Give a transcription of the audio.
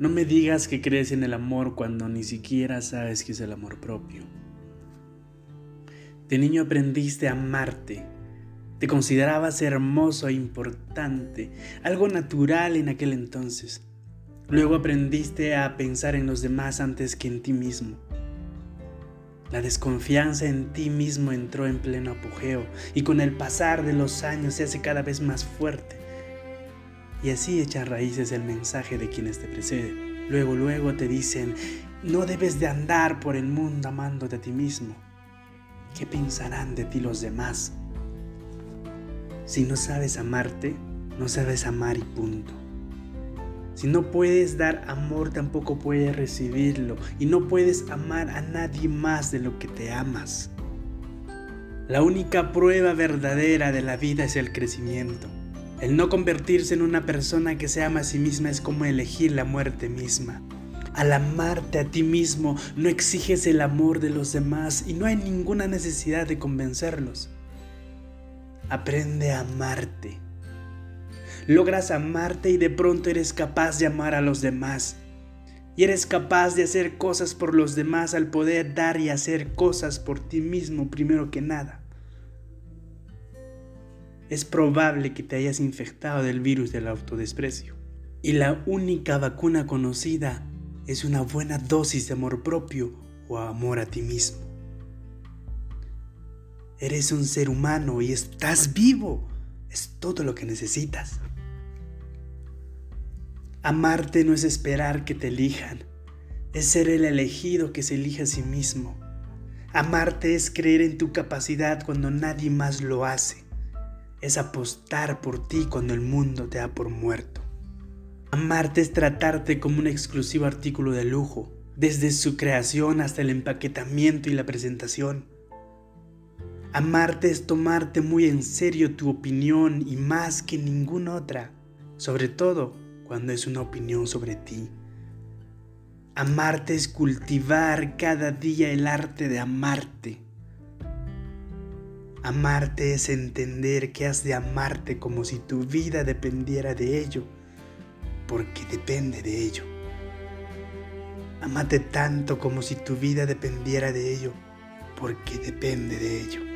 No me digas que crees en el amor cuando ni siquiera sabes qué es el amor propio. De niño aprendiste a amarte. Te considerabas hermoso e importante, algo natural en aquel entonces. Luego aprendiste a pensar en los demás antes que en ti mismo. La desconfianza en ti mismo entró en pleno apogeo y con el pasar de los años se hace cada vez más fuerte. Y así echa raíces el mensaje de quienes te preceden. Luego, luego te dicen, no debes de andar por el mundo amándote a ti mismo. ¿Qué pensarán de ti los demás? Si no sabes amarte, no sabes amar y punto. Si no puedes dar amor, tampoco puedes recibirlo. Y no puedes amar a nadie más de lo que te amas. La única prueba verdadera de la vida es el crecimiento. El no convertirse en una persona que se ama a sí misma es como elegir la muerte misma. Al amarte a ti mismo no exiges el amor de los demás y no hay ninguna necesidad de convencerlos. Aprende a amarte logras amarte y de pronto eres capaz de amar a los demás. Y eres capaz de hacer cosas por los demás al poder dar y hacer cosas por ti mismo primero que nada. Es probable que te hayas infectado del virus del autodesprecio. Y la única vacuna conocida es una buena dosis de amor propio o amor a ti mismo. Eres un ser humano y estás vivo. Es todo lo que necesitas. Amarte no es esperar que te elijan, es ser el elegido que se elige a sí mismo. Amarte es creer en tu capacidad cuando nadie más lo hace. Es apostar por ti cuando el mundo te da por muerto. Amarte es tratarte como un exclusivo artículo de lujo, desde su creación hasta el empaquetamiento y la presentación. Amarte es tomarte muy en serio tu opinión y más que ninguna otra. Sobre todo, cuando es una opinión sobre ti. Amarte es cultivar cada día el arte de amarte. Amarte es entender que has de amarte como si tu vida dependiera de ello, porque depende de ello. Amate tanto como si tu vida dependiera de ello, porque depende de ello.